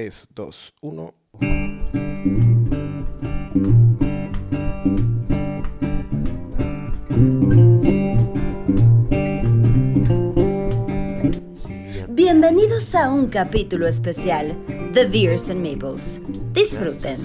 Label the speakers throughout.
Speaker 1: 3, 2, 1.
Speaker 2: Bienvenidos a un capítulo especial de Beers and Maples. Disfruten.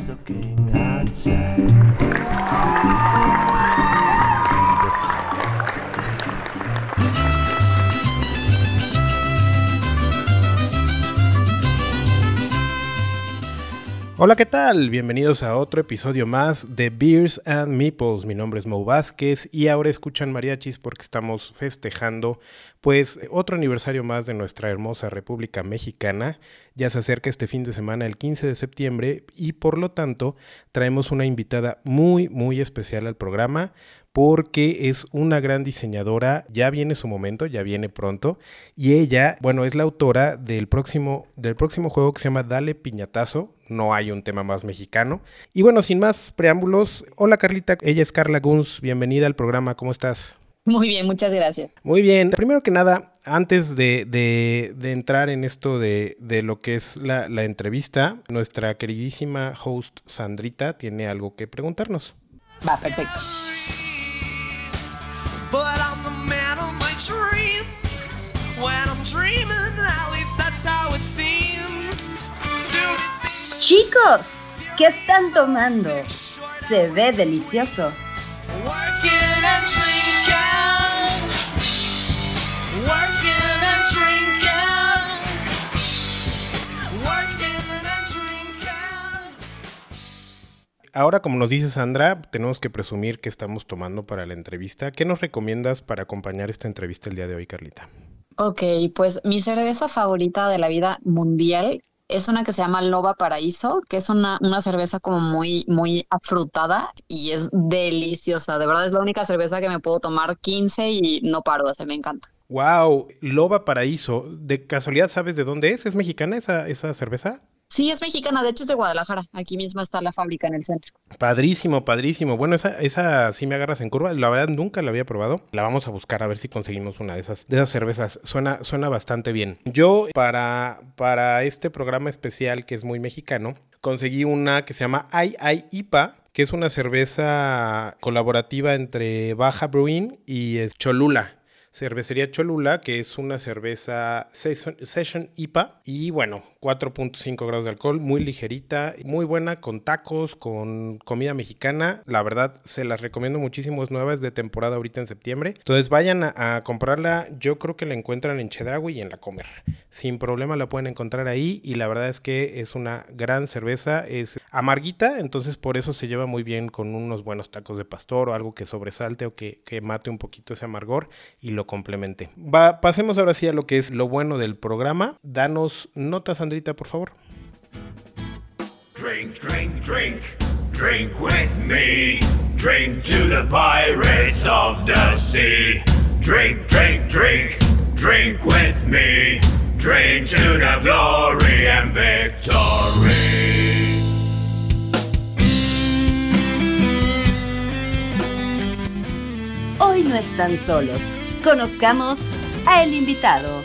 Speaker 1: Hola, ¿qué tal? Bienvenidos a otro episodio más de Beers and Meeples. Mi nombre es Mo Vázquez y ahora escuchan mariachis porque estamos festejando pues otro aniversario más de nuestra hermosa República Mexicana. Ya se acerca este fin de semana el 15 de septiembre y por lo tanto traemos una invitada muy muy especial al programa porque es una gran diseñadora, ya viene su momento, ya viene pronto, y ella, bueno, es la autora del próximo, del próximo juego que se llama Dale Piñatazo, no hay un tema más mexicano. Y bueno, sin más preámbulos, hola Carlita, ella es Carla Guns, bienvenida al programa, ¿cómo estás?
Speaker 3: Muy bien, muchas gracias.
Speaker 1: Muy bien, primero que nada, antes de, de, entrar en esto de, de lo que es la, la entrevista, nuestra queridísima host Sandrita tiene algo que preguntarnos.
Speaker 3: Va, perfecto.
Speaker 2: Chicos, ¿qué están tomando? Se ve delicioso.
Speaker 1: Ahora, como nos dice Sandra, tenemos que presumir que estamos tomando para la entrevista. ¿Qué nos recomiendas para acompañar esta entrevista el día de hoy, Carlita?
Speaker 3: Ok, pues mi cerveza favorita de la vida mundial es una que se llama Loba Paraíso, que es una, una cerveza como muy, muy afrutada y es deliciosa. De verdad es la única cerveza que me puedo tomar 15 y no paro, o me encanta.
Speaker 1: Wow, Loba Paraíso. ¿De casualidad sabes de dónde es? ¿Es mexicana esa, esa cerveza?
Speaker 3: Sí, es mexicana, de hecho es de Guadalajara. Aquí mismo está la fábrica en el centro.
Speaker 1: Padrísimo, padrísimo. Bueno, esa, esa sí me agarras en curva. La verdad nunca la había probado. La vamos a buscar a ver si conseguimos una de esas, de esas cervezas. Suena, suena bastante bien. Yo, para, para este programa especial que es muy mexicano, conseguí una que se llama Ay Ay IPA, que es una cerveza colaborativa entre Baja Brewing y Cholula. Cervecería Cholula, que es una cerveza Session IPA. Y bueno, 4.5 grados de alcohol, muy ligerita, muy buena, con tacos, con comida mexicana. La verdad, se las recomiendo muchísimo, es nueva, es de temporada ahorita en septiembre. Entonces vayan a, comprarla, yo creo que la encuentran en Chedraui y en La Comer. Sin problema la pueden encontrar ahí y la verdad es que es una gran cerveza, es amarguita, entonces por eso se lleva muy bien con unos buenos tacos de pastor o algo que sobresalte o que, mate un poquito ese amargor y lo complemente. Pasemos ahora sí a lo que es lo bueno del programa. Danos notas, Andrés por favor. Drink, drink, drink, drink with me. Drink to the pirates of the sea. Drink, drink, drink, drink with me. Drink to the glory and victory.
Speaker 2: Hoy no están solos. Conozcamos a el invitado.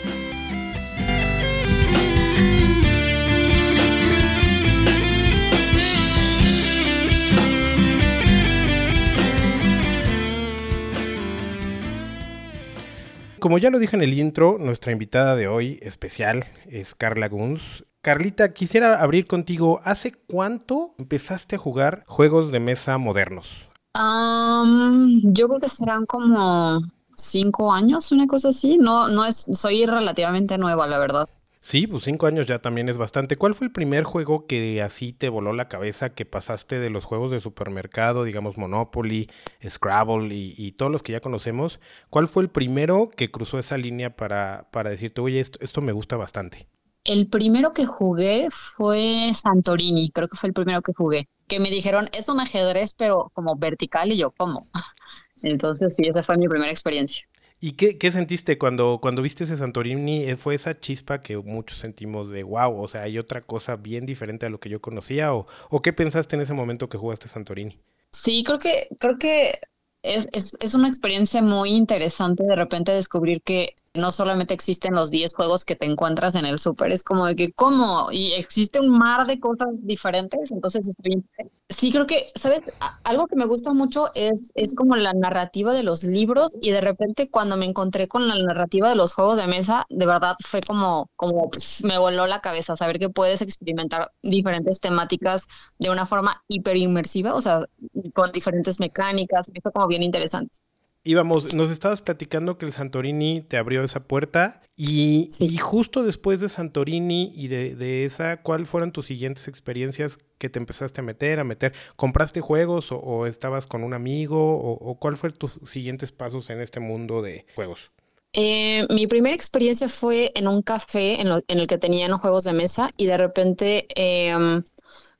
Speaker 1: Como ya lo dije en el intro, nuestra invitada de hoy especial es Carla Guns. Carlita, quisiera abrir contigo. ¿Hace cuánto empezaste a jugar juegos de mesa modernos?
Speaker 3: yo creo que serán como cinco años, una cosa así. No, no es, soy relativamente nueva, la verdad.
Speaker 1: Sí, pues cinco años ya también es bastante. ¿Cuál fue el primer juego que así te voló la cabeza, que pasaste de los juegos de supermercado, digamos Monopoly, Scrabble y, todos los que ya conocemos? ¿Cuál fue el primero que cruzó esa línea para, para decirte, oye, esto, esto me gusta bastante?
Speaker 3: El primero que jugué fue Santorini, creo que fue el primero que jugué. Que me dijeron, es un ajedrez, pero como vertical, y yo, ¿cómo? Entonces, sí, esa fue mi primera experiencia.
Speaker 1: ¿Y qué, qué, sentiste cuando, cuando viste ese Santorini? Eh, ¿Fue esa chispa que muchos sentimos de wow? O sea, ¿hay otra cosa bien diferente a lo que yo conocía? ¿O, o qué pensaste en ese momento que jugaste Santorini?
Speaker 3: Sí, creo que, creo que es, es, es, una experiencia muy interesante de repente descubrir que no solamente existen los 10 juegos que te encuentras en el súper, es como de que, ¿cómo? Y existe un mar de cosas diferentes, entonces estoy... Sí, creo que, ¿sabes? Algo que me gusta mucho es, es como la narrativa de los libros y de repente cuando me encontré con la narrativa de los juegos de mesa, de verdad fue como, como me voló la cabeza saber que puedes experimentar diferentes temáticas de una forma hiper inmersiva, o sea, con diferentes mecánicas, esto como bien interesante
Speaker 1: íbamos, nos estabas platicando que el Santorini te abrió esa puerta y, y justo después de Santorini y de, de, esa, ¿cuál fueron tus siguientes experiencias que te empezaste a meter, a meter? ¿Compraste juegos o, estabas con un amigo o, o cuál fueron tus siguientes pasos en este mundo de juegos?
Speaker 3: Eh, mi primera experiencia fue en un café en, en, el que tenían juegos de mesa y de repente eh,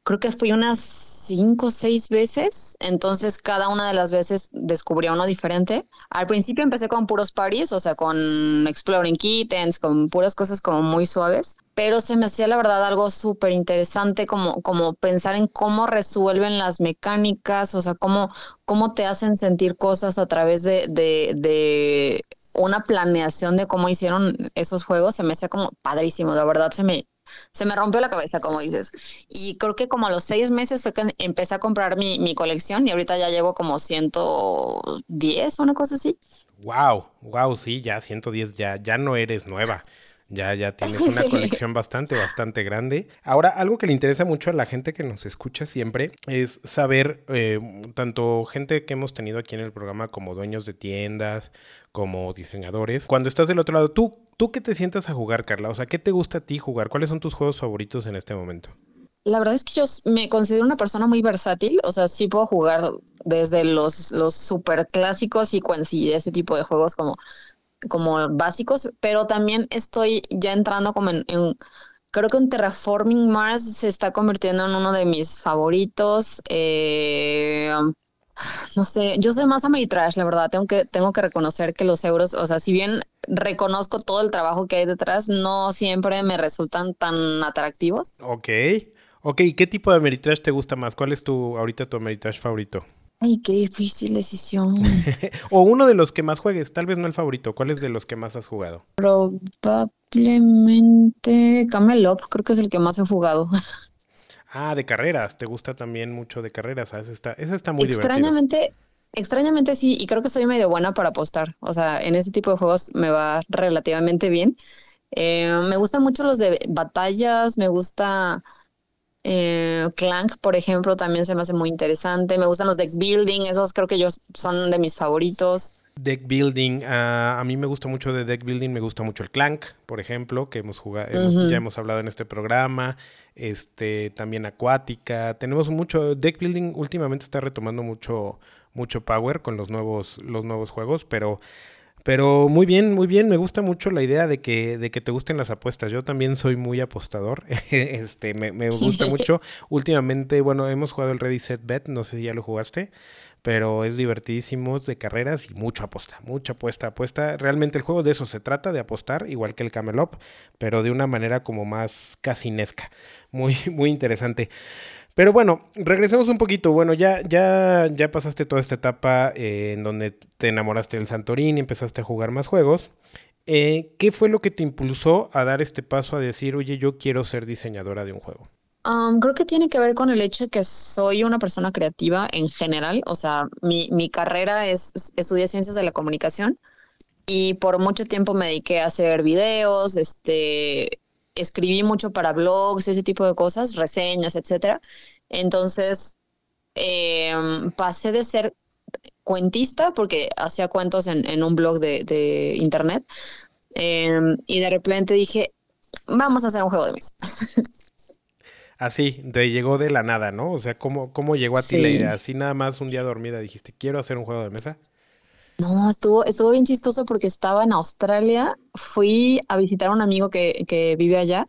Speaker 3: creo que fui unas cinco o seis veces, entonces cada una de las veces descubría uno diferente. Al principio empecé con puros parties, o sea, con Exploring Kittens, con puras cosas como muy suaves, pero se me hacía la verdad algo súper interesante como, como pensar en cómo resuelven las mecánicas, o sea, cómo, cómo te hacen sentir cosas a través de, de, de una planeación de cómo hicieron esos juegos, se me hacía como padrísimo, la verdad se me, se me rompió la cabeza, como dices. Y creo que como a los seis meses fue que empecé a comprar mi, mi colección y ahorita ya llevo como 110, una cosa así.
Speaker 1: Wow, wow, sí, ya 110, ya, ya no eres nueva. Ya, ya tienes una colección bastante, bastante grande. Ahora, algo que le interesa mucho a la gente que nos escucha siempre es saber, eh, tanto gente que hemos tenido aquí en el programa como dueños de tiendas, como diseñadores, cuando estás del otro lado, ¿tú, tú qué te sientas a jugar, Carla? O sea, ¿qué te gusta a ti jugar? ¿Cuáles son tus juegos favoritos en este momento?
Speaker 3: La verdad es que yo me considero una persona muy versátil, o sea, sí puedo jugar desde los, los super clásicos y ese tipo de juegos como como básicos, pero también estoy ya entrando como en, creo que un Terraforming Mars se está convirtiendo en uno de mis favoritos. Eh, no sé, yo soy más Ameritrash, la verdad, tengo que, tengo que reconocer que los euros, o sea, si bien reconozco todo el trabajo que hay detrás, no siempre me resultan tan atractivos.
Speaker 1: Ok, ok, ¿qué tipo de Ameritrash te gusta más? ¿Cuál es tu, ahorita tu Ameritrash favorito?
Speaker 3: Ay, qué difícil decisión.
Speaker 1: o uno de los que más juegues, tal vez no el favorito. ¿Cuál es de los que más has jugado?
Speaker 3: Probablemente Camelot, creo que es el que más he jugado.
Speaker 1: ah, de carreras. ¿Te gusta también mucho de carreras? Ah, ese está, ese está muy
Speaker 3: extrañamente,
Speaker 1: divertido.
Speaker 3: Extrañamente sí, y creo que soy medio buena para apostar. O sea, en ese tipo de juegos me va relativamente bien. Eh, me gustan mucho los de batallas, me gusta eh, Clank, por ejemplo, también se me hace muy interesante. Me gustan los deck building, esos creo que yo son de mis favoritos.
Speaker 1: Deck building, ah, a mí me gusta mucho de deck building, me gusta mucho el Clank, por ejemplo, que hemos jugado, ya hemos hablado en este programa. Este, también Acuática. Tenemos mucho. Deck building últimamente está retomando mucho, mucho power con los nuevos, los nuevos juegos, pero pero muy bien, muy bien. Me gusta mucho la idea de que, de que te gusten las apuestas. Yo también soy muy apostador. este, me, me gusta mucho. Últimamente, bueno, hemos jugado el Ready Set Bet. No sé si ya lo jugaste. Pero es divertidísimo, es de carreras y mucha apuesta. Mucha apuesta, apuesta. Realmente el juego de eso se trata, de apostar, igual que el Camelop, pero de una manera como más casinesca. Muy, muy interesante. Pero bueno, regresemos un poquito. Bueno, ya, ya, ya pasaste toda esta etapa eh, en donde te enamoraste del Santorini, empezaste a jugar más juegos. Eh, ¿Qué fue lo que te impulsó a dar este paso a decir, oye, yo quiero ser diseñadora de un juego?
Speaker 3: Um, creo que tiene que ver con el hecho de que soy una persona creativa en general. O sea, mi, mi carrera es, estudié ciencias de la comunicación y por mucho tiempo me dediqué a hacer videos, este, escribí mucho para blogs, ese tipo de cosas, reseñas, etcétera. Entonces, em, pasé de ser cuentista, porque hacía cuentos en, un blog de, internet, em, y de repente dije, vamos a hacer un juego de mesa.
Speaker 1: Así, te llegó de la nada, ¿no? O sea, ¿cómo, cómo llegó a ti la idea? Así nada más un día dormida dijiste, quiero hacer un juego de mesa.
Speaker 3: No, estuvo, estuvo bien chistoso porque estaba en Australia, fui a visitar a un amigo que, que vive allá,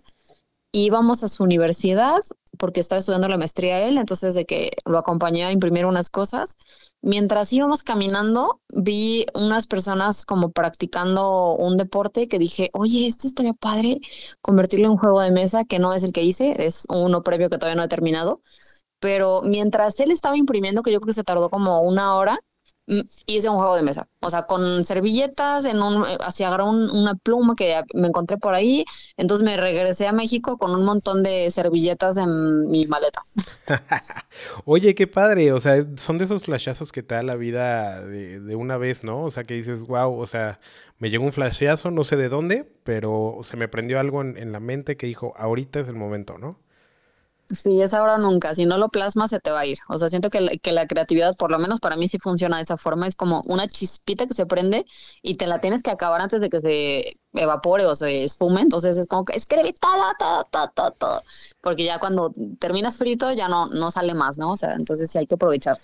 Speaker 3: íbamos a su universidad porque estaba estudiando la maestría él, entonces de que lo acompañé a imprimir unas cosas. Mientras íbamos caminando, vi unas personas como practicando un deporte que dije, oye, esto estaría padre convertirlo en juego de mesa, que no es el que hice, es uno previo que todavía no he terminado. Pero mientras él estaba imprimiendo, que yo creo que se tardó como una hora, hice un juego de mesa. O sea, con servilletas, en un, eh, así agarré una pluma que me encontré por ahí. Entonces me regresé a México con un montón de servilletas en mi maleta.
Speaker 1: Oye, qué padre. O sea, son de esos flashazos que te da la vida de, de una vez, ¿no? O sea, que dices, wow, o sea, me llegó un flashazo, no sé de dónde, pero se me prendió algo en, en la mente que dijo, ahorita es el momento, ¿no?
Speaker 3: Sí, es ahora nunca. Si no lo plasmas, se te va a ir. O sea, siento que la, que la creatividad, por lo menos para mí, sí funciona de esa forma. Es como una chispita que se prende y te la tienes que acabar antes de que se evapore o se esfume. Entonces es como que escribí todo, todo, todo, todo, todo. Porque ya cuando terminas frito ya no, no sale más, ¿no? O sea, entonces sí hay que aprovechar.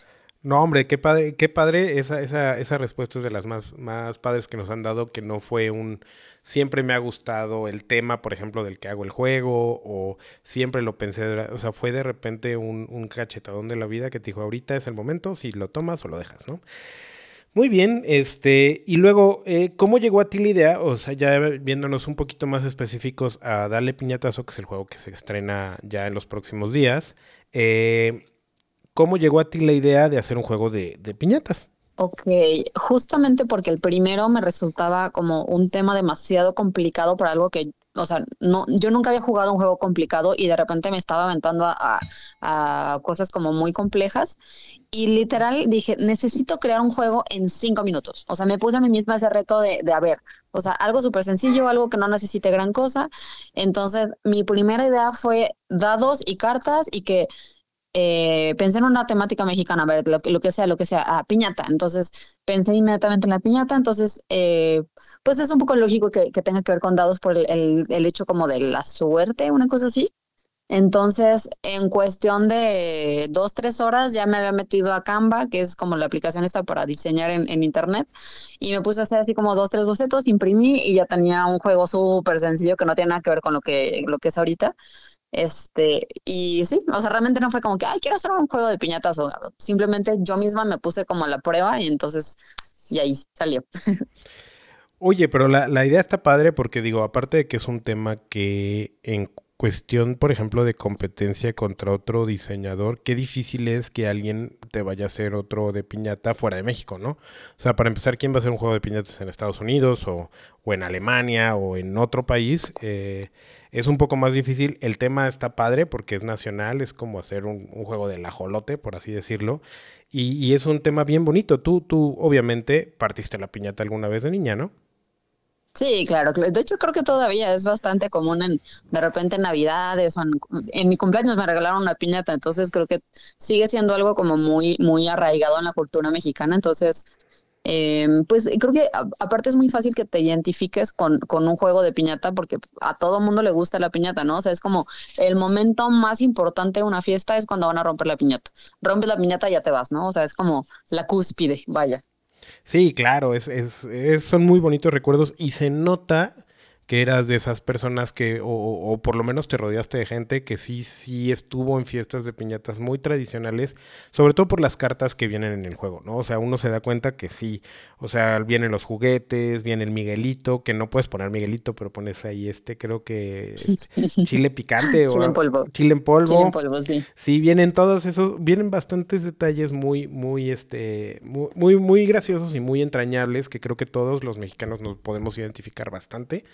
Speaker 1: No, hombre, qué padre, qué padre. Esa, esa, esa respuesta es de las más, más padres que nos han dado, que no fue un siempre me ha gustado el tema, por ejemplo, del que hago el juego, o siempre lo pensé, o sea, fue de repente un, cachetadón de la vida que te dijo, ahorita es el momento, si lo tomas o lo dejas, ¿no? Muy bien, este, y luego, eh, ¿cómo llegó a ti la idea? O sea, ya viéndonos un poquito más específicos a Darle Piñatazo, que es el juego que se estrena ya en los próximos días, eh, ¿cómo llegó a ti la idea de hacer un juego de, de piñatas?
Speaker 3: Ok, justamente porque el primero me resultaba como un tema demasiado complicado para algo que, o sea, no, yo nunca había jugado un juego complicado y de repente me estaba aventando a, cosas como muy complejas y literal dije, necesito crear un juego en cinco minutos. O sea, me puse a mí misma ese reto de, de ver, o sea, algo súper sencillo, algo que no necesite gran cosa. Entonces, mi primera idea fue dados y cartas y que eh, pensé en una temática mexicana, a ver, lo, lo que sea, lo que sea, a piñata. Entonces pensé inmediatamente en la piñata. Entonces, eh, pues es un poco lógico que, que, tenga que ver con dados por el, el, hecho como de la suerte, una cosa así. Entonces, en cuestión de dos, tres horas ya me había metido a Canva, que es como la aplicación esta para diseñar en, en internet, y me puse a hacer así como dos, tres bocetos, imprimí y ya tenía un juego súper sencillo que no tiene nada que ver con lo que, lo que es ahorita. Este, y sí, o sea, realmente no fue como que, ay, quiero hacer un juego de piñatas, o simplemente yo misma me puse como la prueba y entonces, y ahí salió.
Speaker 1: Oye, pero la, la idea está padre porque digo, aparte de que es un tema que en cuestión, por ejemplo, de competencia contra otro diseñador, qué difícil es que alguien te vaya a hacer otro de piñata fuera de México, ¿no? O sea, para empezar, ¿quién va a hacer un juego de piñatas en Estados Unidos o, o en Alemania o en otro país? Eh, es un poco más difícil. El tema está padre porque es nacional, es como hacer un, un juego del ajolote, por así decirlo. Y, y, es un tema bien bonito. Tú, tú, obviamente, partiste la piñata alguna vez de niña, ¿no?
Speaker 3: Sí, claro. De hecho, creo que todavía es bastante común en, de repente en Navidades o en, en, mi cumpleaños me regalaron una piñata, entonces creo que sigue siendo algo como muy, muy arraigado en la cultura mexicana. Entonces, eh, pues creo que aparte es muy fácil que te identifiques con, con, un juego de piñata porque a todo mundo le gusta la piñata, ¿no? O sea, es como el momento más importante de una fiesta es cuando van a romper la piñata. Rompes la piñata y ya te vas, ¿no? O sea, es como la cúspide, vaya.
Speaker 1: Sí, claro, es, es, es son muy bonitos recuerdos y se nota que eras de esas personas que, o, o, por lo menos te rodeaste de gente que sí, sí estuvo en fiestas de piñatas muy tradicionales, sobre todo por las cartas que vienen en el juego, ¿no? O sea, uno se da cuenta que sí, o sea, vienen los juguetes, viene el Miguelito, que no puedes poner Miguelito, pero pones ahí este, creo que chile picante
Speaker 3: o chile en polvo.
Speaker 1: Chile en polvo.
Speaker 3: Chile en polvo, sí.
Speaker 1: Sí, vienen todos esos, vienen bastantes detalles muy, muy, este, muy, muy, muy graciosos y muy entrañables que creo que todos los mexicanos nos podemos identificar bastante.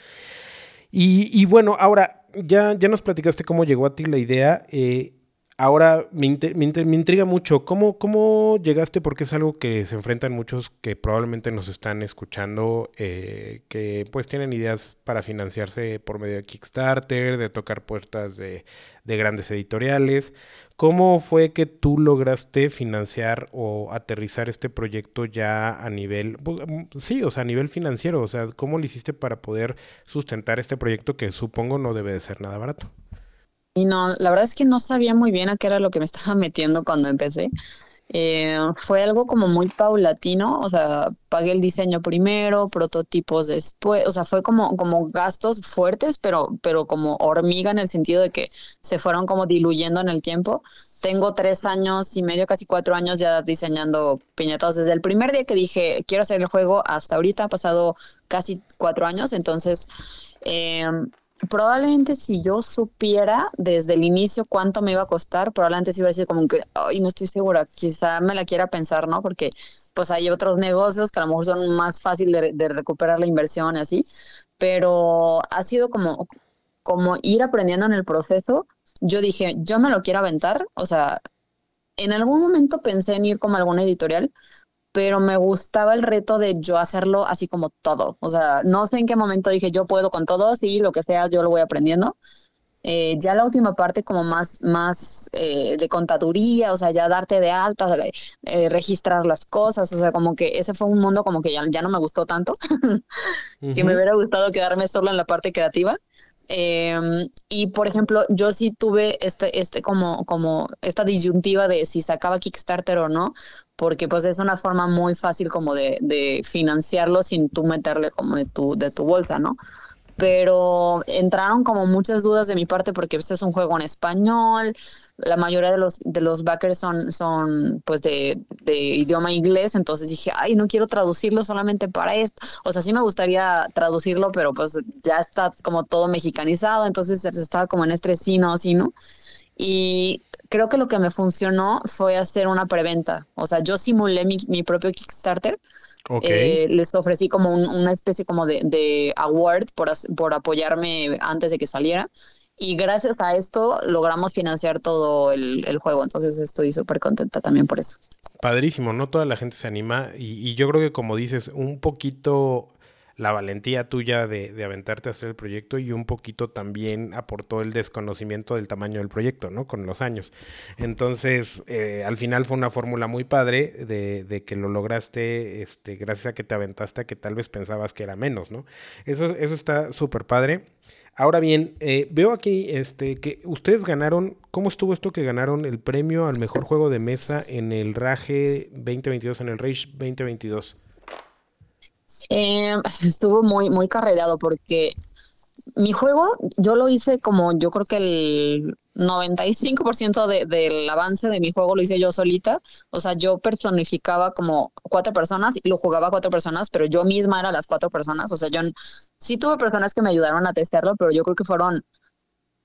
Speaker 1: Y, bueno, ahora ya, ya nos platicaste cómo llegó a ti la idea. Eh, ahora me, me, me, intriga mucho, ¿Cómo, ¿cómo llegaste? Porque es algo que se enfrentan muchos que probablemente nos están escuchando, eh, que pues tienen ideas para financiarse por medio de Kickstarter, de tocar puertas de grandes editoriales. ¿Cómo fue que tú lograste financiar o aterrizar este proyecto ya a nivel, pues, mm, sí, o sea, a nivel financiero? O sea, ¿cómo lo hiciste para poder sustentar este proyecto que supongo no debe de ser nada barato?
Speaker 3: Y no, la verdad es que no sabía muy bien a qué era lo que me estaba metiendo cuando empecé. Eh, fue algo como muy paulatino, o sea, pagué el diseño primero, prototipos después, o sea, fue como, como gastos fuertes, pero, pero como hormiga en el sentido de que se fueron como diluyendo en el tiempo. Tengo tres años y medio, casi cuatro años ya diseñando piñatas. Desde el primer día que dije quiero hacer el juego hasta ahorita, ha pasado casi cuatro años, entonces... Eh, probablemente si yo supiera desde el inicio cuánto me iba a costar, probablemente sí hubiera sido como que, ay, no estoy segura, quizá me la quiera pensar, ¿no? Porque pues hay otros negocios que a lo mejor son más fácil de, recuperar la inversión y así, pero ha sido como, como ir aprendiendo en el proceso. Yo dije, yo me lo quiero aventar, o sea, en algún momento pensé en ir como a alguna editorial, pero me gustaba el reto de yo hacerlo así como todo. O sea, no sé en qué momento dije, yo puedo con todo, sí, lo que sea, yo lo voy aprendiendo. Eh, ya la última parte como más, más eh, de contaduría, o sea, ya darte de alta, eh, registrar las cosas, o sea, como que ese fue un mundo como que ya, ya no me gustó tanto, que me hubiera gustado quedarme solo en la parte creativa. Em, y por ejemplo, yo sí tuve este, este como, como esta disyuntiva de si sacaba Kickstarter o no, porque pues es una forma muy fácil como de, de financiarlo sin tú meterle como de tu, de tu bolsa, ¿no? pero entraron como muchas dudas de mi parte porque este es un juego en español, la mayoría de los, de los backers son, son pues de, de, idioma inglés, entonces dije, ay, no quiero traducirlo solamente para esto, o sea, sí me gustaría traducirlo, pero pues ya está como todo mexicanizado, entonces estaba como en estrés, sí, no, sí, no, y creo que lo que me funcionó fue hacer una preventa, o sea, yo simulé mi, mi propio Kickstarter, eh, les ofrecí como una especie como de, award por, por apoyarme antes de que saliera. Y gracias a esto logramos financiar todo el, juego. Entonces estoy súper contenta también por eso.
Speaker 1: Padrísimo, ¿no? Toda la gente se anima. Y, y yo creo que como dices, un poquito la valentía tuya de, aventarte a hacer el proyecto y un poquito también aportó el desconocimiento del tamaño del proyecto, ¿no? Con los años. Entonces, eh, al final fue una fórmula muy padre de, que lo lograste este, gracias a que te aventaste a que tal vez pensabas que era menos, ¿no? Eso, eso está súper padre. Ahora bien, eh, veo aquí este, que ustedes ganaron, ¿cómo estuvo esto que ganaron el premio al mejor juego de mesa en el Rage 2022, en el Rage 2022?
Speaker 3: Eh, estuvo muy, muy carregado porque mi juego yo lo hice como yo creo que el 95% de, del avance de mi juego lo hice yo solita. O sea, yo personificaba como cuatro personas y lo jugaba cuatro personas, pero yo misma era las cuatro personas. O sea, yo sí tuve personas que me ayudaron a testearlo, pero yo creo que fueron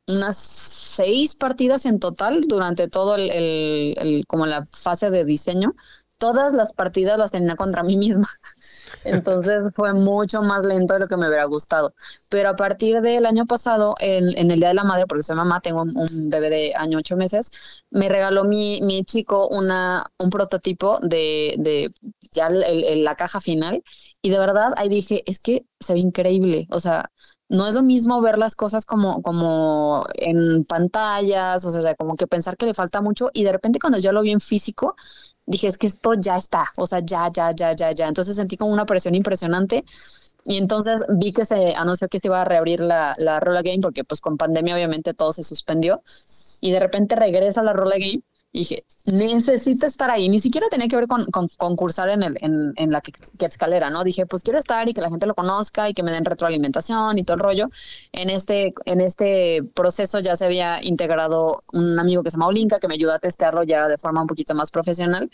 Speaker 3: unas seis partidas en total durante todo el, el como la fase de diseño. Todas las partidas las tenía contra mí misma. Entonces fue mucho más lento de lo que me hubiera gustado. Pero a partir del año pasado, en, el Día de la Madre, porque soy mamá, tengo un, bebé de año ocho meses, me regaló mi, mi chico una, un prototipo de, de ya la caja final. Y de verdad ahí dije, es que se ve increíble. O sea, no es lo mismo ver las cosas como, como en pantallas, o sea, como que pensar que le falta mucho y de repente cuando yo lo vi en físico, dije, es que esto ya está, o sea, ya, ya, ya, ya, ya. Entonces sentí como una presión impresionante. Y entonces vi que se anunció que se iba a reabrir la, la Rolla Game porque pues con pandemia obviamente todo se suspendió. Y de repente regresa la Rolla Game dije, necesito estar ahí. Ni siquiera tenía que ver con, concursar en, el, en, en la que, escalera, ¿no? Dije, pues quiero estar y que la gente lo conozca y que me den retroalimentación y todo el rollo. En este, en este proceso ya se había integrado un amigo que se llama Olinka, que me ayudó a testearlo ya de forma un poquito más profesional.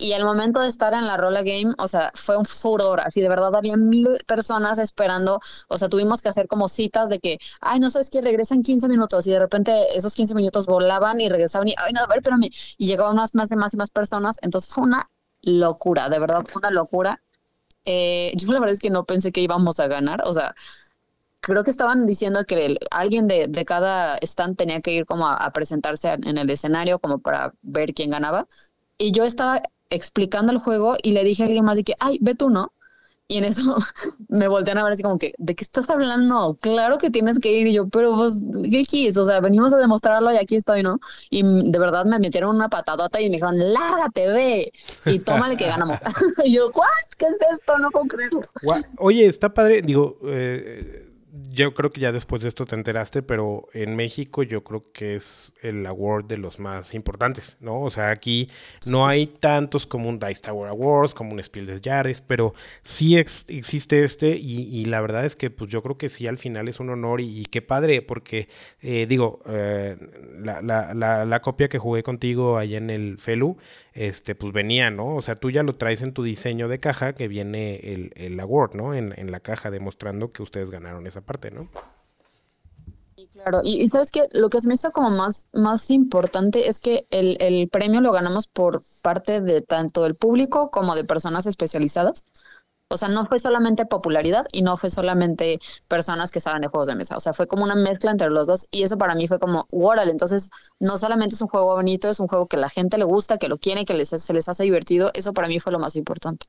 Speaker 3: Y el momento de estar en la Rola Game, o sea, fue un furor, así de verdad había mil personas esperando, o sea, tuvimos que hacer como citas de que, ay, no sabes qué, regresan 15 minutos y de repente esos 15 minutos volaban y regresaban y, ay, no, a ver, espérame, y llegaban más, y más y más personas, entonces fue una locura, de verdad fue una locura. Eh, yo la verdad es que no pensé que íbamos a ganar, o sea, creo que estaban diciendo que alguien de, de, cada stand tenía que ir como a, a, presentarse en el escenario como para ver quién ganaba. Y yo estaba explicando el juego y le dije a alguien más de que, ay, ve tú, ¿no? Y en eso me voltean a ver así como que, ¿de qué estás hablando? Claro que tienes que ir. Y yo, pero pues, ¿qué quieres? O sea, venimos a demostrarlo y aquí estoy, ¿no? Y de verdad me metieron una patadota y me dijeron, lárgate, ve. Y tómale que ganamos. y yo, ¿qué es esto? No puedo creerlo.
Speaker 1: Oye, está padre. Digo, eh, yo creo que ya después de esto te enteraste, pero en México yo creo que es el award de los más importantes, ¿no? O sea, aquí no hay tantos como un Dice Tower Awards, como un Spiel des Jahres, pero sí existe este y, la verdad es que pues yo creo que sí al final es un honor y, qué padre, porque eh, digo, eh, la, la, la, la, copia que jugué contigo allá en el Felu, este, pues venía, ¿no? O sea, tú ya lo traes en tu diseño de caja que viene el, el award, ¿no? En, en la caja demostrando que ustedes ganaron esa parte, ¿no?
Speaker 3: Claro, y, sabes que lo que se me hizo como más, más importante es que el, el premio lo ganamos por parte de tanto del público como de personas especializadas. O sea, no fue solamente popularidad y no fue solamente personas que saben de juegos de mesa. O sea, fue como una mezcla entre los dos y eso para mí fue como, órale, entonces no solamente es un juego bonito, es un juego que la gente le gusta, que lo quiere, que les, se les hace divertido. Eso para mí fue lo más importante.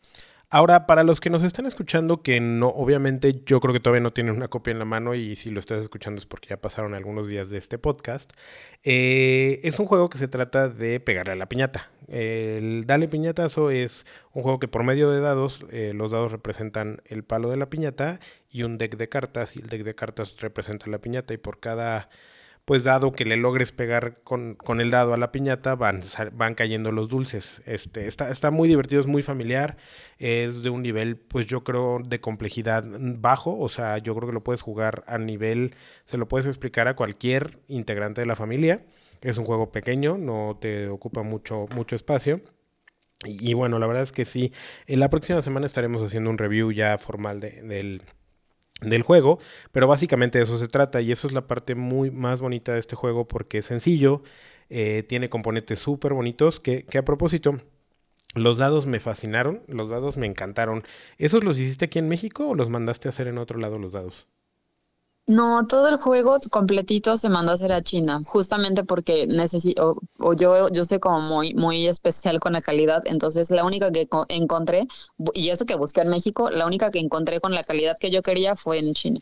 Speaker 1: Ahora, para los que nos están escuchando, que no, obviamente yo creo que todavía no tienen una copia en la mano y si lo estás escuchando es porque ya pasaron algunos días de este podcast, eh, es un juego que se trata de pegarle a la piñata. El Dale Piñatazo es un juego que por medio de dados, eh, los dados representan el palo de la piñata y un deck de cartas y el deck de cartas representa la piñata y por cada pues dado que le logres pegar con, con, el dado a la piñata, van, van cayendo los dulces. Este, está, está muy divertido, es muy familiar, es de un nivel, pues yo creo, de complejidad bajo, o sea, yo creo que lo puedes jugar a nivel, se lo puedes explicar a cualquier integrante de la familia. Es un juego pequeño, no te ocupa mucho, mucho espacio. Y, bueno, la verdad es que sí, en la próxima semana estaremos haciendo un review ya formal de, del del juego, pero básicamente de eso se trata y eso es la parte muy más bonita de este juego porque es sencillo, eh, tiene componentes súper bonitos que, que a propósito, los dados me fascinaron, los dados me encantaron. ¿Esos los hiciste aquí en México o los mandaste a hacer en otro lado los dados?
Speaker 3: No, todo el juego completito se mandó a hacer a China, justamente porque necesito, o, yo, yo soy como muy, muy especial con la calidad, entonces la única que encontré, y eso que busqué en México, la única que encontré con la calidad que yo quería fue en China.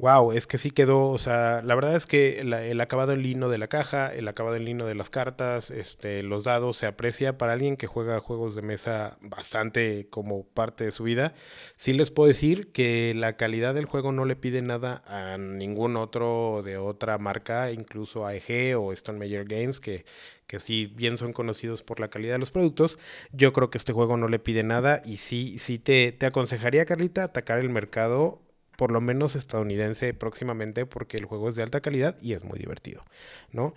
Speaker 1: Wow, es que sí quedó, o sea, la verdad es que el acabado en lino de la caja, el acabado en lino de las cartas, este, los dados se aprecia para alguien que juega juegos de mesa bastante como parte de su vida. Sí les puedo decir que la calidad del juego no le pide nada a ningún otro de otra marca, incluso a EG o Stone Major Games, que, que bien son conocidos por la calidad de los productos, yo creo que este juego no le pide nada y sí, sí te, te aconsejaría, Carlita, atacar el mercado por lo menos estadounidense próximamente porque el juego es de alta calidad y es muy divertido, ¿no?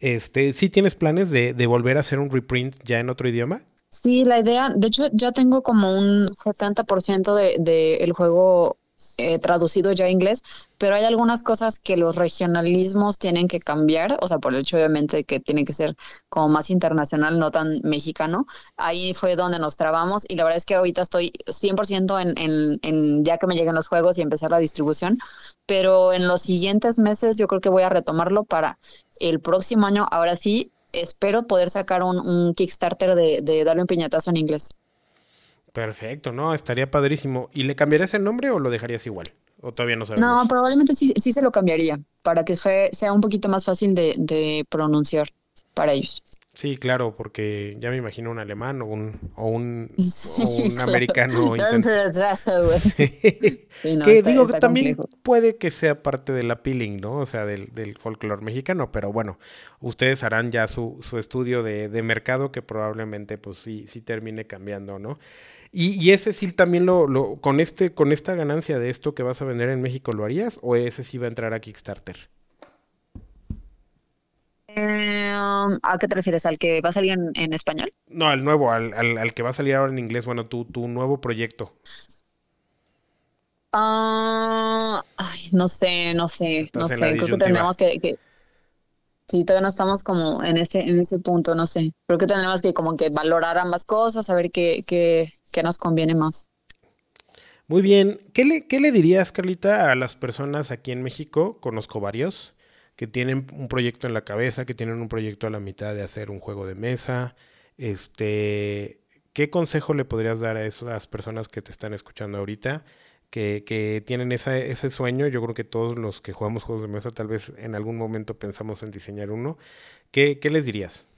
Speaker 1: Este, ¿sí tienes planes de, de volver a hacer un reprint ya en otro idioma?
Speaker 3: Sí, la idea, de hecho ya tengo como un 70% de, de el juego eh, traducido ya a inglés, pero hay algunas cosas que los regionalismos tienen que cambiar, o sea, por el hecho obviamente que tiene que ser como más internacional, no tan mexicano. Ahí fue donde nos trabamos y la verdad es que ahorita estoy 100% en, en, en ya que me lleguen los juegos y empezar la distribución, pero en los siguientes meses yo creo que voy a retomarlo para el próximo año, ahora sí, espero poder sacar un, un Kickstarter de, de darle un piñatazo en inglés.
Speaker 1: Perfecto, no, estaría padrísimo. ¿Y le cambiarías el nombre o lo dejarías igual? ¿O todavía no sabes?
Speaker 3: No, probablemente sí, sí se lo cambiaría para que sea un poquito más fácil de, de pronunciar para ellos.
Speaker 1: Sí, claro, porque ya me imagino un alemán o un, o un, un americano. que digo que también puede que sea parte del appealing, ¿no? O sea, del, del folclore mexicano, pero bueno, ustedes harán ya su, su estudio de, de, mercado que probablemente pues sí, sí termine cambiando, ¿no? Y, y ese sí también lo, lo, con este, con esta ganancia de esto que vas a vender en México, ¿lo harías? ¿O ese sí va a entrar a Kickstarter?
Speaker 3: Eh, ¿A qué te refieres? ¿Al que va a salir en, español?
Speaker 1: No, al nuevo, al, al, que va a salir ahora en inglés. Bueno, tu, tu nuevo proyecto.
Speaker 3: Ah, no sé, no sé, no sé. Creo que tendremos que, que, Sí, todavía no estamos como en ese, en ese punto, no sé. Creo que tenemos que como que valorar ambas cosas, saber qué, qué, qué nos conviene más.
Speaker 1: Muy bien. ¿Qué le, ¿Qué le dirías, Carlita, a las personas aquí en México? Conozco varios que tienen un proyecto en la cabeza, que tienen un proyecto a la mitad de hacer un juego de mesa. Este, ¿Qué consejo le podrías dar a esas personas que te están escuchando ahorita? Que, que tienen esa, ese sueño, yo creo que todos los que jugamos juegos de mesa tal vez en algún momento pensamos en diseñar uno. ¿Qué, qué les dirías?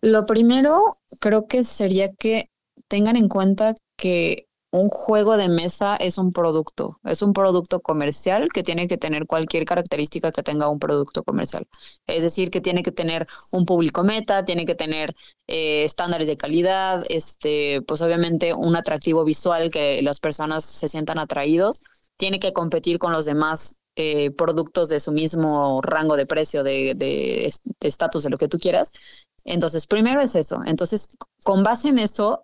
Speaker 3: Lo primero creo que sería que tengan en cuenta que un juego de mesa es un producto, es un producto comercial que tiene que tener cualquier característica que tenga un producto comercial. Es decir, que tiene que tener un público meta, tiene que tener eh, estándares de calidad, este, pues obviamente un atractivo visual que las personas se sientan atraídos, tiene que competir con los demás eh, productos de su mismo rango de precio, de estatus, de, de lo que tú quieras. Entonces, primero es eso. Entonces, con base en eso,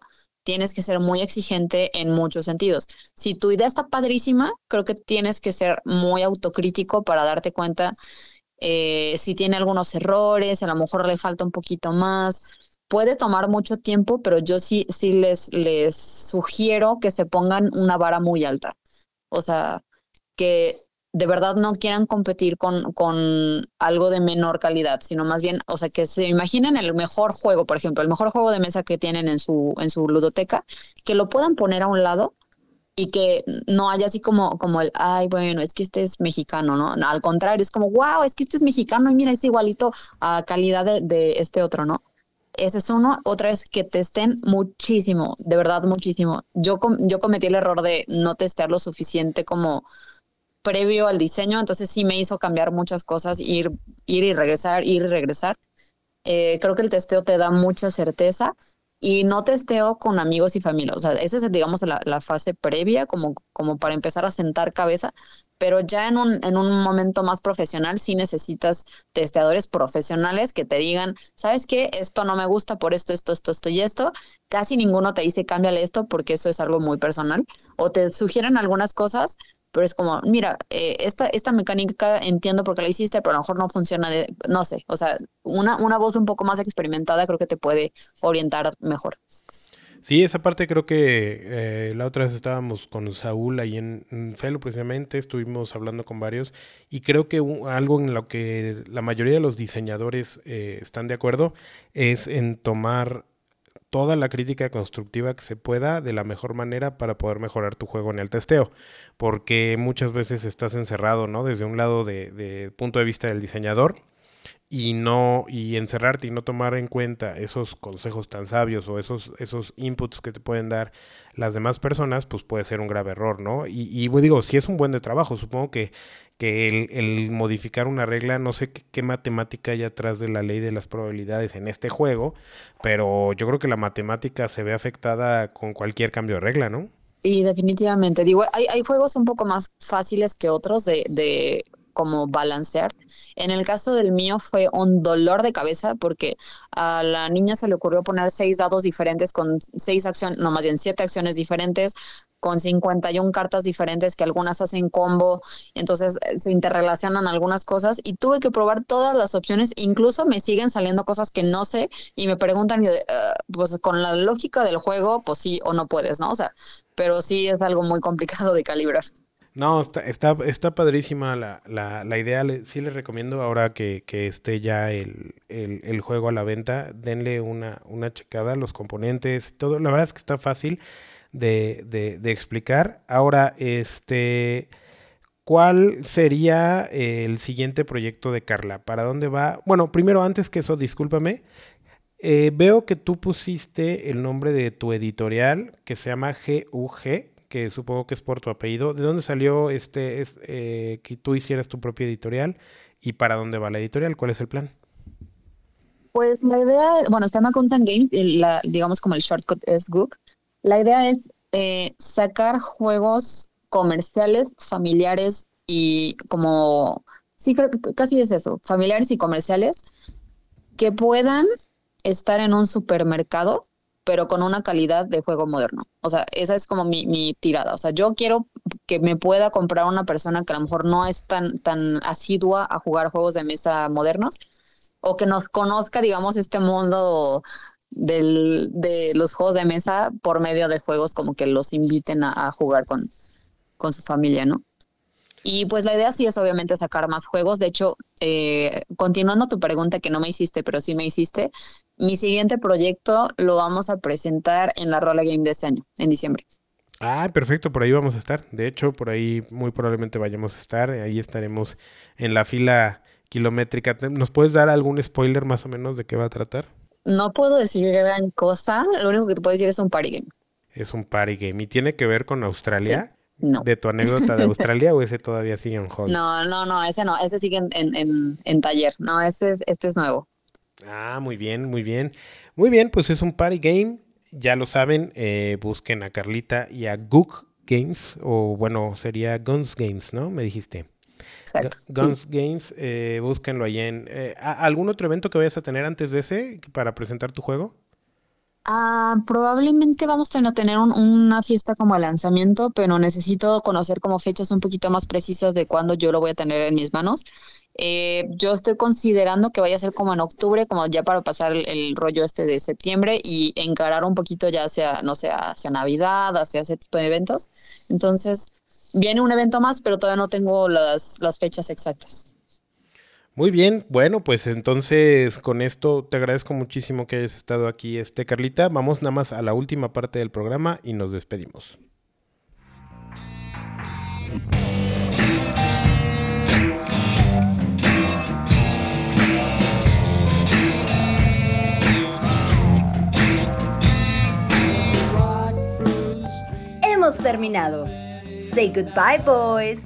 Speaker 3: tienes que ser muy exigente en muchos sentidos. Si tu idea está padrísima, creo que tienes que ser muy autocrítico para darte cuenta eh, si tiene algunos errores, a lo mejor le falta un poquito más. Puede tomar mucho tiempo, pero yo sí, sí les, les sugiero que se pongan una vara muy alta. O sea, que de verdad no quieran competir con, con algo de menor calidad, sino más bien, o sea, que se imaginen el mejor juego, por ejemplo, el mejor juego de mesa que tienen en su, en su ludoteca, que lo puedan poner a un lado y que no haya así como, como el, ay, bueno, es que este es mexicano, ¿no? al contrario, es como, wow, es que este es mexicano y mira, es igualito a calidad de, este otro, ¿no? Ese es uno. Otra es que testen muchísimo, de verdad muchísimo. Yo, yo cometí el error de no testear lo suficiente como previo al diseño, entonces sí me hizo cambiar muchas cosas, ir, ir y regresar, ir y regresar. Eh, creo que el testeo te da mucha certeza y no testeo con amigos y familia. O sea, esa es, digamos, la, la, fase previa, como, como para empezar a sentar cabeza, pero ya en un, en un momento más profesional sí necesitas testeadores profesionales que te digan, ¿sabes qué? Esto no me gusta por esto, esto, esto, esto y esto. Casi ninguno te dice cámbiale esto porque eso es algo muy personal. O te sugieren algunas cosas, pero es como, mira, eh, esta, esta mecánica entiendo por qué la hiciste, pero a lo mejor no funciona de, no sé, o sea, una, una voz un poco más experimentada creo que te puede orientar mejor.
Speaker 1: Sí, esa parte creo que eh, la otra vez estábamos con Saúl ahí en, Felo precisamente, estuvimos hablando con varios y creo que algo en lo que la mayoría de los diseñadores eh, están de acuerdo es en tomar toda la crítica constructiva que se pueda de la mejor manera para poder mejorar tu juego en el testeo, porque muchas veces estás encerrado, ¿no? Desde un lado de, de punto de vista del diseñador y no y encerrarte y no tomar en cuenta esos consejos tan sabios o esos esos inputs que te pueden dar las demás personas pues puede ser un grave error no y, y digo si es un buen de trabajo supongo que que el, modificar una regla, no sé qué, matemática hay atrás de la ley de las probabilidades en este juego, pero yo creo que la matemática se ve afectada con cualquier cambio de regla, ¿no?
Speaker 3: Y definitivamente, digo, hay, hay juegos un poco más fáciles que otros de, de como balancear. En el caso del mío fue un dolor de cabeza porque a la niña se le ocurrió poner seis dados diferentes con seis acciones, no más bien siete acciones diferentes, con 51 cartas diferentes que algunas hacen combo, entonces eh, se interrelacionan algunas cosas y tuve que probar todas las opciones, incluso me siguen saliendo cosas que no sé y me preguntan, ah, pues con la lógica del juego, pues sí o no puedes, ¿no? O sea, pero sí es algo muy complicado de calibrar.
Speaker 1: No, está, está, está padrísima la, la, la idea. sí les recomiendo ahora que, que esté ya el, el, el, juego a la venta, denle una, una checada, los componentes, todo. La verdad es que está fácil de, de, explicar. Ahora, este, ¿cuál sería el siguiente proyecto de Carla? ¿Para dónde va? Bueno, primero, antes que eso, discúlpame. Eh, veo que tú pusiste el nombre de tu editorial que se llama GUG, que supongo que es por tu apellido. ¿De dónde salió este, eh, que tú hicieras tu propia editorial y para dónde va la editorial? ¿Cuál es el plan?
Speaker 3: Pues la idea, bueno, se llama Constant Games, y la, digamos como el shortcut es GUG. La idea es eh, sacar juegos comerciales, familiares y como, sí, creo que casi es eso, familiares y comerciales que puedan estar en un supermercado, pero con una calidad de juego moderno. O sea, esa es como mi, mi, tirada. O sea, yo quiero que me pueda comprar una persona que a lo mejor no es tan, tan asidua a jugar juegos de mesa modernos o que nos conozca, digamos, este mundo del, de los juegos de mesa por medio de juegos como que los inviten a, jugar con, con su familia, ¿no? Y pues la idea sí es obviamente sacar más juegos. De hecho, eh, continuando tu pregunta que no me hiciste, pero sí me hiciste, mi siguiente proyecto lo vamos a presentar en la Rola Game de este año, en diciembre.
Speaker 1: Ah, perfecto, por ahí vamos a estar. De hecho, por ahí muy probablemente vayamos a estar. Ahí estaremos en la fila kilométrica. ¿Nos puedes dar algún spoiler más o menos de qué va a tratar?
Speaker 3: No puedo decir gran cosa, lo único que te puedo decir es un party game.
Speaker 1: Es un party game. ¿Y tiene que ver con Australia? No. ¿De tu anécdota de Australia o ese todavía sigue en hold?
Speaker 3: No, no, no, ese no, ese sigue en, en, en, taller. No, este es, este es nuevo.
Speaker 1: Ah, muy bien, muy bien. Muy bien, pues es un party game. Ya lo saben, eh, busquen a Carlita y a Gook Games, o bueno, sería Guns Games, ¿no? Me dijiste. Guns Games, eh, búsquenlo ahí en... Eh, ¿Algún otro evento que vayas a tener antes de ese para presentar tu juego?
Speaker 3: Ah, probablemente vamos a tener una fiesta como lanzamiento, pero necesito conocer como fechas un poquito más precisas de cuándo yo lo voy a tener en mis manos. Eh, yo estoy considerando que vaya a ser como en octubre, como ya para pasar el, rollo este de septiembre y encarar un poquito ya sea, no sé, hacia Navidad, hacia ese tipo de eventos. Entonces, viene un evento más, pero todavía no tengo las fechas exactas.
Speaker 1: Muy bien, bueno, pues entonces con esto te agradezco muchísimo que hayas estado aquí, este Carlita. Vamos nada más a la última parte del programa y nos despedimos.
Speaker 2: Hemos terminado. Say goodbye, boys.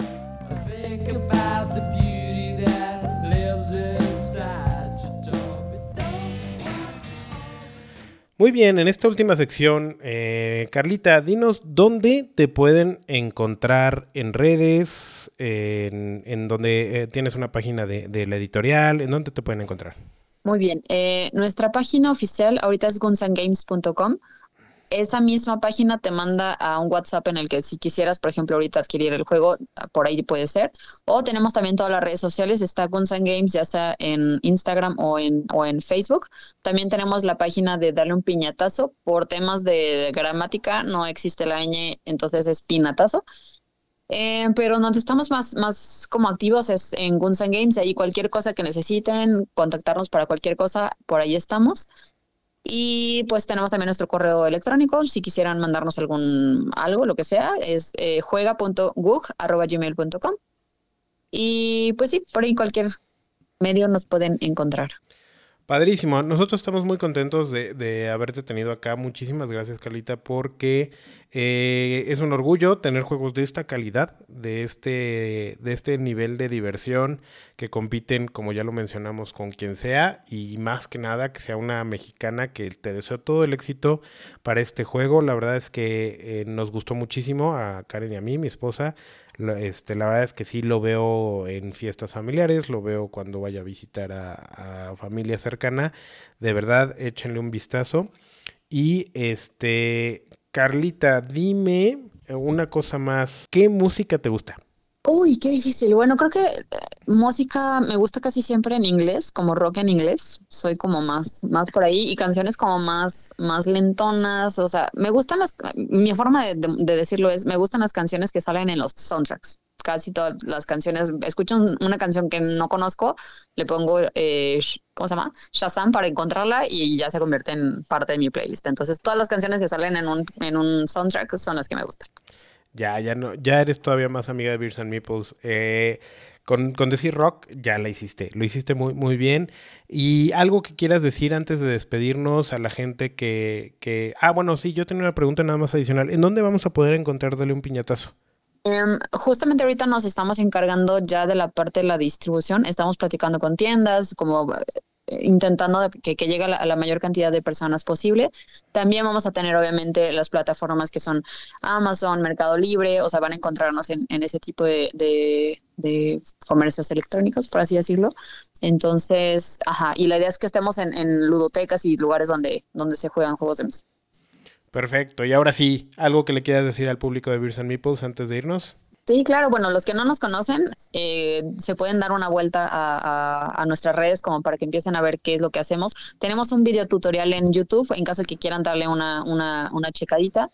Speaker 1: Muy bien, en esta última sección, eh, Carlita, dinos dónde te pueden encontrar en redes, en, donde eh, tienes una página de, la editorial, en dónde te pueden encontrar.
Speaker 3: Muy bien, eh, nuestra página oficial ahorita es gunsangames.com esa misma página te manda a un WhatsApp en el que si quisieras, por ejemplo, ahorita adquirir el juego, por ahí puede ser. O tenemos también todas las redes sociales, está Guns Games, ya sea en Instagram o en, o en Facebook. También tenemos la página de Darle un piñatazo. Por temas de gramática no existe la ñ, entonces es pinatazo. Eh, pero donde estamos más, más como activos es en Guns Games. Ahí cualquier cosa que necesiten, contactarnos para cualquier cosa, por ahí estamos. Y pues tenemos también nuestro correo electrónico, si quisieran mandarnos algún algo, lo que sea, es eh, juega.gug.gmail.com. Y pues sí, por ahí cualquier medio nos pueden encontrar.
Speaker 1: Padrísimo. Nosotros estamos muy contentos de, haberte tenido acá. Muchísimas gracias, Carlita, porque eh, es un orgullo tener juegos de esta calidad, de este, de este nivel de diversión, que compiten, como ya lo mencionamos, con quien sea, y más que nada que sea una mexicana que te deseo todo el éxito para este juego. La verdad es que eh, nos gustó muchísimo a Karen y a mí, mi esposa. Este, la verdad es que sí lo veo en fiestas familiares, lo veo cuando vaya a visitar a, familia cercana. De verdad, échenle un vistazo. Y este, Carlita, dime una cosa más. ¿Qué música te gusta?
Speaker 3: Uy, qué difícil. Bueno, creo que eh, música me gusta casi siempre en inglés, como rock en inglés. Soy como más, más por ahí y canciones como más, más lentonas. O sea, me gustan las. Mi forma de, decirlo es, me gustan las canciones que salen en los soundtracks. Casi todas las canciones. Escucho una canción que no conozco, le pongo, eh, ¿cómo se llama? Shazam para encontrarla y ya se convierte en parte de mi playlist. Entonces, todas las canciones que salen en un, en un soundtrack son las que me gustan.
Speaker 1: Ya, ya no, ya eres todavía más amiga de Beers and Meeples. Eh, con, decir rock, ya la hiciste. Lo hiciste muy, muy bien. Y algo que quieras decir antes de despedirnos a la gente que, que. Ah, bueno, sí, yo tenía una pregunta nada más adicional. ¿En dónde vamos a poder encontrar Dale un piñatazo?
Speaker 3: Em, justamente ahorita nos estamos encargando ya de la parte de la distribución. Estamos platicando con tiendas, como intentando que, llegue a la, mayor cantidad de personas posible. También vamos a tener obviamente las plataformas que son Amazon, Mercado Libre, o sea, van a encontrarnos en, ese tipo de, comercios electrónicos, por así decirlo. Entonces, ajá, y la idea es que estemos en, ludotecas y lugares donde, donde se juegan juegos de mesa.
Speaker 1: Perfecto, y ahora sí, algo que le quieras decir al público de Beers and Meeples antes de irnos.
Speaker 3: Sí, claro. Bueno, los que no nos conocen eh, se pueden dar una vuelta a, nuestras redes como para que empiecen a ver qué es lo que hacemos. Tenemos un video tutorial en YouTube en caso que quieran darle una, una, una checadita.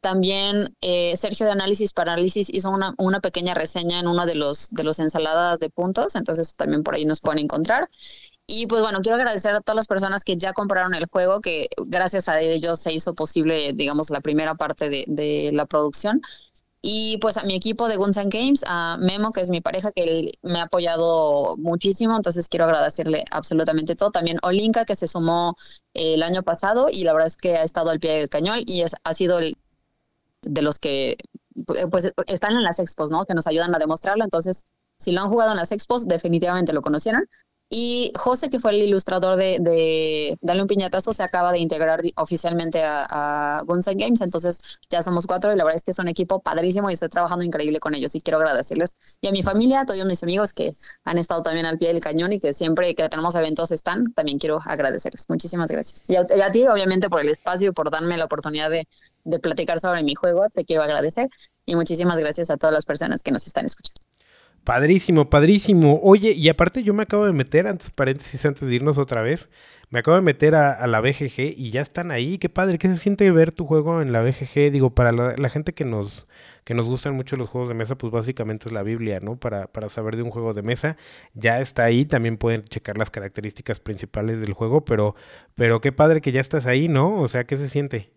Speaker 3: También eh, Sergio de Análisis Parálisis hizo una, pequeña reseña en uno de los, ensaladas de puntos, entonces también por ahí nos pueden encontrar. Y pues bueno, quiero agradecer a todas las personas que ya compraron el juego, que gracias a ellos se hizo posible, digamos, la primera parte de la producción. Y pues a mi equipo de Guns and Games, a Memo, que es mi pareja, que me ha apoyado muchísimo, entonces quiero agradecerle absolutamente todo. También Olinka, que se sumó eh, el año pasado y la verdad es que ha estado al pie del cañón y es, ha sido el, de los que pues están en las expos, ¿no? Que nos ayudan a demostrarlo. Entonces, si lo han jugado en las expos, definitivamente lo conocieron. Y José, que fue el ilustrador de, de Dale un piñatazo, se acaba de integrar oficialmente a, a Guns Games. Entonces ya somos cuatro y la verdad es que es un equipo padrísimo y estoy trabajando increíble con ellos. Y quiero agradecerles y a mi familia, a todos mis amigos que han estado también al pie del cañón y que siempre que tenemos eventos están. También quiero agradecerles. Muchísimas gracias. Y a, ti, obviamente, por el espacio y por darme la oportunidad de, de platicar sobre mi juego. Te quiero agradecer. Y muchísimas gracias a todas las personas que nos están escuchando.
Speaker 1: Padrísimo, padrísimo. Oye, y aparte yo me acabo de meter, antes paréntesis, antes de irnos otra vez, me acabo de meter a, la BGG y ya están ahí. Qué padre, ¿qué se siente ver tu juego en la BGG? Digo, para la, gente que nos, que nos gustan mucho los juegos de mesa, pues básicamente es la Biblia, ¿no? Para, para saber de un juego de mesa. Ya está ahí, también pueden checar las características principales del juego, pero, pero qué padre que ya estás ahí, ¿no? O sea, ¿qué se siente?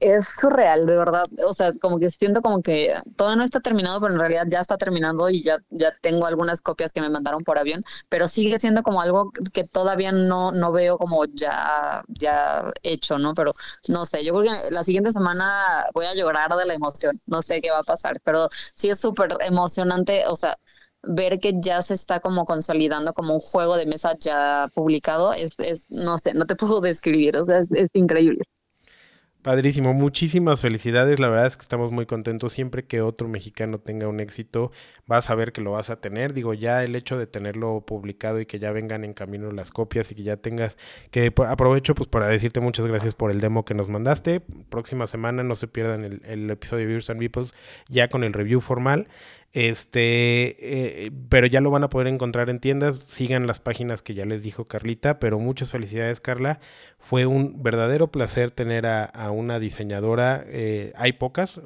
Speaker 3: Es surreal, de verdad. O sea, como que siento como que todo no está terminado, pero en realidad ya está terminando y ya, ya tengo algunas copias que me mandaron por avión, pero sigue siendo como algo que todavía no, no veo como ya, ya hecho, ¿no? Pero no sé, yo creo que la siguiente semana voy a llorar de la emoción, no sé qué va a pasar, pero sí es súper emocionante, o sea, ver que ya se está como consolidando como un juego de mesa ya publicado, es, es no sé, no te puedo describir, o sea, es increíble.
Speaker 1: Padrísimo, muchísimas felicidades. La verdad es que estamos muy contentos. Siempre que otro mexicano tenga un éxito, vas a ver que lo vas a tener. Digo, ya el hecho de tenerlo publicado y que ya vengan en camino las copias y que ya tengas, que aprovecho pues para decirte muchas gracias por el demo que nos mandaste. Próxima semana no se pierdan el, el episodio de Beers and Beeples ya con el review formal. Este, eh, pero ya lo van a poder encontrar en tiendas. Sigan las páginas que ya les dijo Carlita. Pero muchas felicidades, Carla. Fue un verdadero placer tener a, una diseñadora. Eh, hay pocas,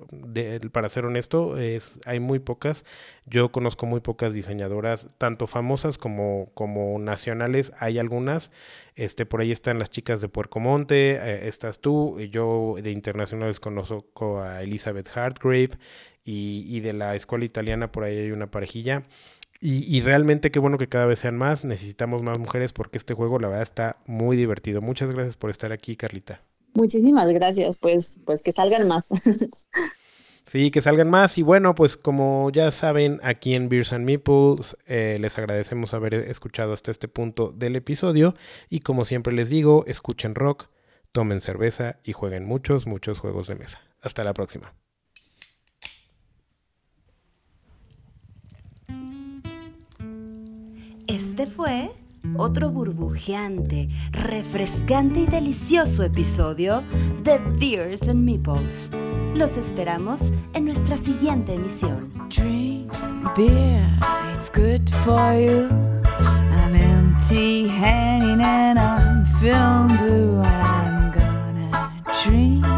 Speaker 1: para ser honesto, es, hay muy pocas. Yo conozco muy pocas diseñadoras, tanto famosas como, como nacionales. Hay algunas. Este, por ahí están las chicas de Puerco Monte, eh, estás tú. Yo de internacionales conozco a Elizabeth Hartgrave y, de la escuela italiana por ahí hay una parejilla. Y, realmente qué bueno que cada vez sean más. Necesitamos más mujeres porque este juego la verdad está muy divertido. Muchas gracias por estar aquí, Carlita.
Speaker 3: Muchísimas gracias. Pues, pues que salgan más.
Speaker 1: Sí, que salgan más. Y bueno, pues como ya saben, aquí en Beers and Meeples eh, les agradecemos haber escuchado hasta este punto del episodio. Y como siempre les digo, escuchen rock, tomen cerveza y jueguen muchos, muchos juegos de mesa. Hasta la próxima.
Speaker 2: Fue otro burbujeante, refrescante y delicioso episodio de Beers and Meeples. Los esperamos en nuestra siguiente emisión. Drink beer, it's good for you. I'm empty handed and I'm feeling blue and I'm gonna drink